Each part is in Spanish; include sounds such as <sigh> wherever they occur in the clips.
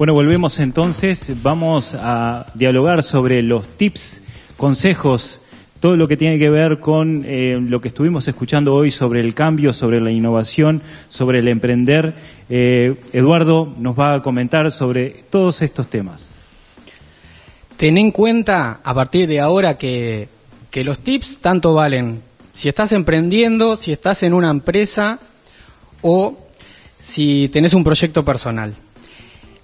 Bueno, volvemos entonces, vamos a dialogar sobre los tips, consejos, todo lo que tiene que ver con eh, lo que estuvimos escuchando hoy sobre el cambio, sobre la innovación, sobre el emprender. Eh, Eduardo nos va a comentar sobre todos estos temas. Ten en cuenta a partir de ahora que, que los tips tanto valen si estás emprendiendo, si estás en una empresa o si tenés un proyecto personal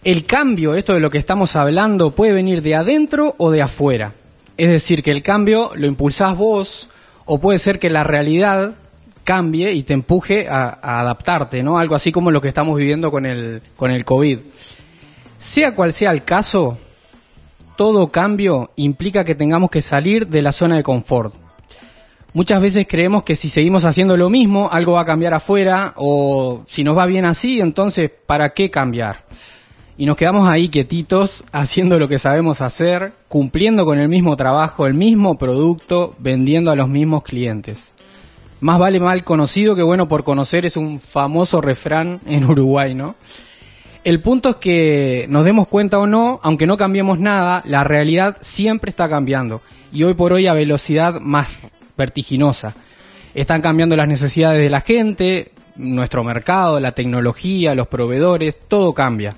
el cambio, esto de lo que estamos hablando, puede venir de adentro o de afuera. Es decir, que el cambio lo impulsás vos o puede ser que la realidad cambie y te empuje a, adaptarte, ¿no? Algo así como lo que estamos viviendo con el, con el COVID. Sea cual sea el caso, todo cambio implica que tengamos que salir de la zona de confort. Muchas veces creemos que si seguimos haciendo lo mismo, algo va a cambiar afuera o si nos va bien así, entonces, ¿para qué cambiar? Y nos quedamos ahí quietitos haciendo lo que sabemos hacer, cumpliendo con el mismo trabajo, el mismo producto, vendiendo a los mismos clientes. Más vale mal conocido que bueno por conocer es un famoso refrán en Uruguay, ¿no? El punto es que nos demos cuenta o no, aunque no cambiemos nada, la realidad siempre está cambiando y hoy por hoy a velocidad más vertiginosa. Están cambiando las necesidades de la gente, nuestro mercado, la tecnología, los proveedores, todo cambia.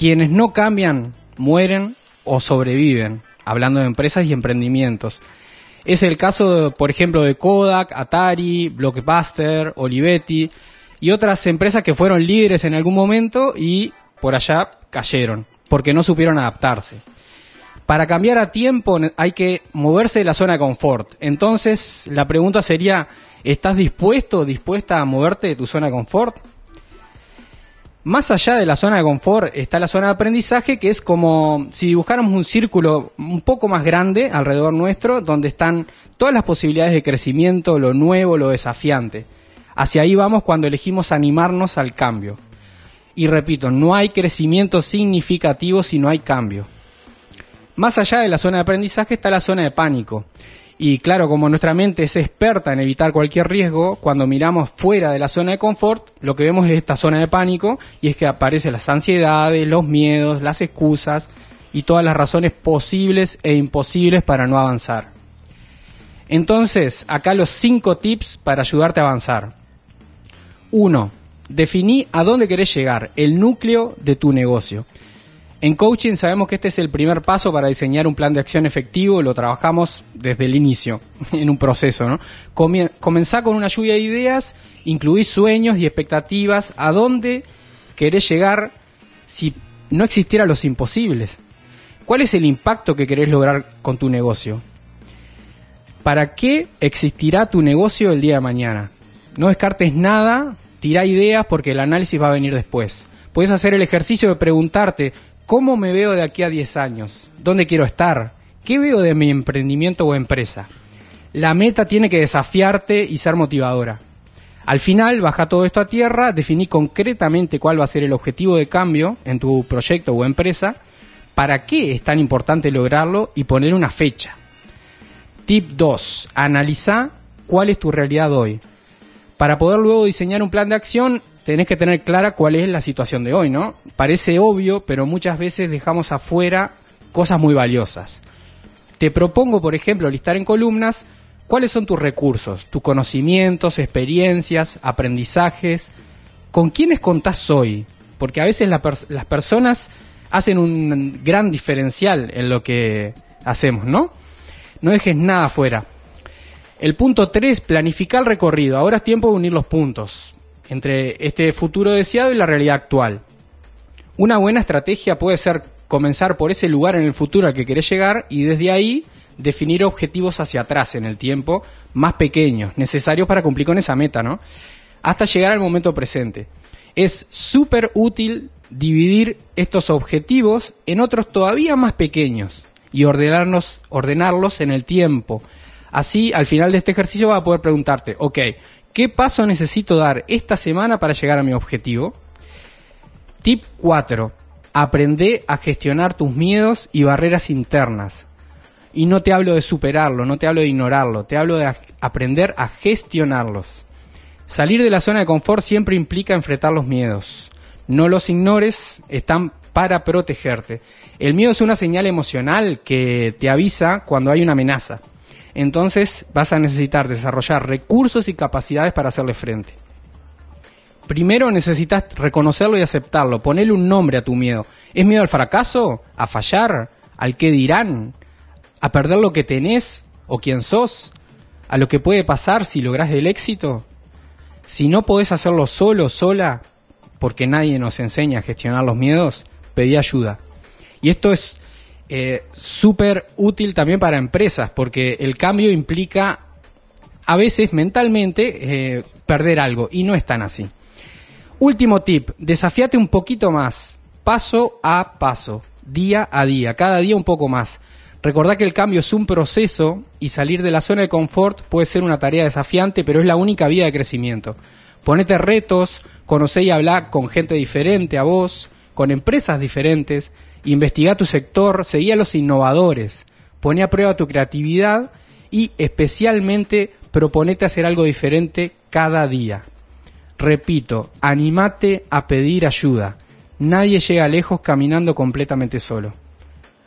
Quienes no cambian mueren o sobreviven, hablando de empresas y emprendimientos. Es el caso, por ejemplo, de Kodak, Atari, Blockbuster, Olivetti y otras empresas que fueron líderes en algún momento y por allá cayeron, porque no supieron adaptarse. Para cambiar a tiempo hay que moverse de la zona de confort. Entonces, la pregunta sería, ¿estás dispuesto, dispuesta a moverte de tu zona de confort? Más allá de la zona de confort está la zona de aprendizaje, que es como si dibujáramos un círculo un poco más grande alrededor nuestro, donde están todas las posibilidades de crecimiento, lo nuevo, lo desafiante. Hacia ahí vamos cuando elegimos animarnos al cambio. Y repito, no hay crecimiento significativo si no hay cambio. Más allá de la zona de aprendizaje está la zona de pánico. Y claro, como nuestra mente es experta en evitar cualquier riesgo, cuando miramos fuera de la zona de confort, lo que vemos es esta zona de pánico y es que aparecen las ansiedades, los miedos, las excusas y todas las razones posibles e imposibles para no avanzar. Entonces, acá los cinco tips para ayudarte a avanzar. 1. Definí a dónde querés llegar, el núcleo de tu negocio. En coaching sabemos que este es el primer paso para diseñar un plan de acción efectivo, lo trabajamos desde el inicio, <laughs> en un proceso, ¿no? Comenzá con una lluvia de ideas, incluí sueños y expectativas, a dónde querés llegar si no existieran los imposibles. ¿Cuál es el impacto que querés lograr con tu negocio? ¿Para qué existirá tu negocio el día de mañana? No descartes nada, tira ideas porque el análisis va a venir después. Puedes hacer el ejercicio de preguntarte ¿Cómo me veo de aquí a 10 años? ¿Dónde quiero estar? ¿Qué veo de mi emprendimiento o empresa? La meta tiene que desafiarte y ser motivadora. Al final, baja todo esto a tierra, definí concretamente cuál va a ser el objetivo de cambio en tu proyecto o empresa, para qué es tan importante lograrlo y poner una fecha. Tip 2. Analiza cuál es tu realidad hoy. Para poder luego diseñar un plan de acción, tenés que tener clara cuál es la situación de hoy, ¿no? Parece obvio, pero muchas veces dejamos afuera cosas muy valiosas. Te propongo, por ejemplo, listar en columnas cuáles son tus recursos, tus conocimientos, experiencias, aprendizajes, con quiénes contás hoy, porque a veces las personas hacen un gran diferencial en lo que hacemos, ¿no? No dejes nada afuera. El punto 3, planificar el recorrido. Ahora es tiempo de unir los puntos entre este futuro deseado y la realidad actual. Una buena estrategia puede ser comenzar por ese lugar en el futuro al que querés llegar y desde ahí definir objetivos hacia atrás en el tiempo más pequeños, necesarios para cumplir con esa meta, ¿no? Hasta llegar al momento presente. Es súper útil dividir estos objetivos en otros todavía más pequeños y ordenarlos, ordenarlos en el tiempo. Así, al final de este ejercicio vas a poder preguntarte, ok, ¿Qué paso necesito dar esta semana para llegar a mi objetivo? Tip 4. Aprende a gestionar tus miedos y barreras internas. Y no te hablo de superarlo, no te hablo de ignorarlo, te hablo de aprender a gestionarlos. Salir de la zona de confort siempre implica enfrentar los miedos. No los ignores, están para protegerte. El miedo es una señal emocional que te avisa cuando hay una amenaza. Entonces vas a necesitar desarrollar recursos y capacidades para hacerle frente. Primero necesitas reconocerlo y aceptarlo, ponerle un nombre a tu miedo. ¿Es miedo al fracaso? ¿A fallar? ¿Al qué dirán? ¿A perder lo que tenés o quién sos? ¿A lo que puede pasar si logras el éxito? Si no podés hacerlo solo, sola, porque nadie nos enseña a gestionar los miedos, pedí ayuda. Y esto es eh, súper útil también para empresas, porque el cambio implica a veces mentalmente eh, perder algo, y no es tan así. Último tip, desafíate un poquito más, paso a paso, día a día, cada día un poco más. Recordá que el cambio es un proceso y salir de la zona de confort puede ser una tarea desafiante, pero es la única vía de crecimiento. Ponete retos, conocé y hablar con gente diferente a vos, con empresas diferentes, investiga tu sector, seguí a los innovadores, pone a prueba tu creatividad y especialmente proponete hacer algo diferente cada día. Repito, animate a pedir ayuda. Nadie llega lejos caminando completamente solo.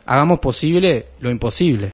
Hagamos posible lo imposible.